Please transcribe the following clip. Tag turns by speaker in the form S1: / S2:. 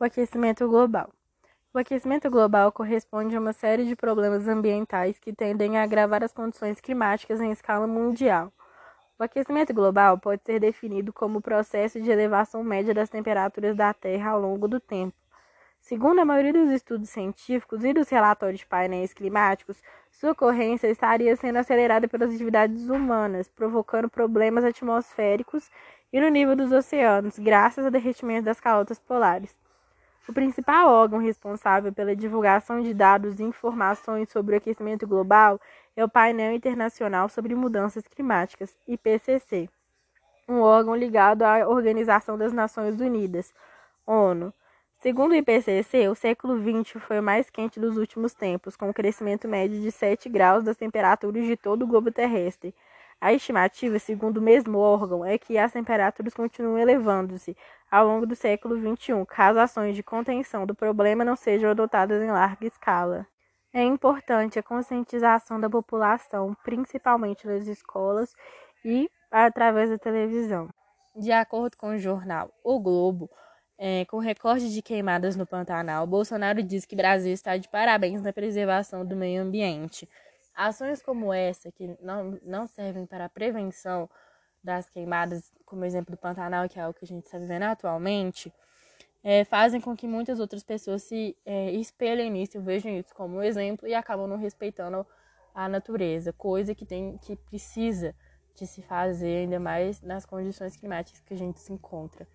S1: O aquecimento global. O aquecimento global corresponde a uma série de problemas ambientais que tendem a agravar as condições climáticas em escala mundial. O aquecimento global pode ser definido como o processo de elevação média das temperaturas da Terra ao longo do tempo. Segundo a maioria dos estudos científicos e dos relatórios de painéis climáticos, sua ocorrência estaria sendo acelerada pelas atividades humanas, provocando problemas atmosféricos e no nível dos oceanos, graças ao derretimento das calotas polares. O principal órgão responsável pela divulgação de dados e informações sobre o aquecimento global é o Painel Internacional sobre Mudanças Climáticas, IPCC, um órgão ligado à Organização das Nações Unidas, ONU. Segundo o IPCC, o século XX foi o mais quente dos últimos tempos, com um crescimento médio de 7 graus das temperaturas de todo o globo terrestre. A estimativa, segundo o mesmo órgão, é que as temperaturas continuem elevando-se ao longo do século XXI, caso ações de contenção do problema não sejam adotadas em larga escala. É importante a conscientização da população, principalmente nas escolas e através da televisão.
S2: De acordo com o jornal O Globo, é, com recorde de queimadas no Pantanal, Bolsonaro diz que Brasil está de parabéns na preservação do meio ambiente. Ações como essa, que não, não servem para a prevenção das queimadas, como exemplo do Pantanal, que é o que a gente está vivendo atualmente, é, fazem com que muitas outras pessoas se é, espelhem nisso, vejam isso como exemplo e acabam não respeitando a natureza, coisa que tem que precisa de se fazer ainda mais nas condições climáticas que a gente se encontra.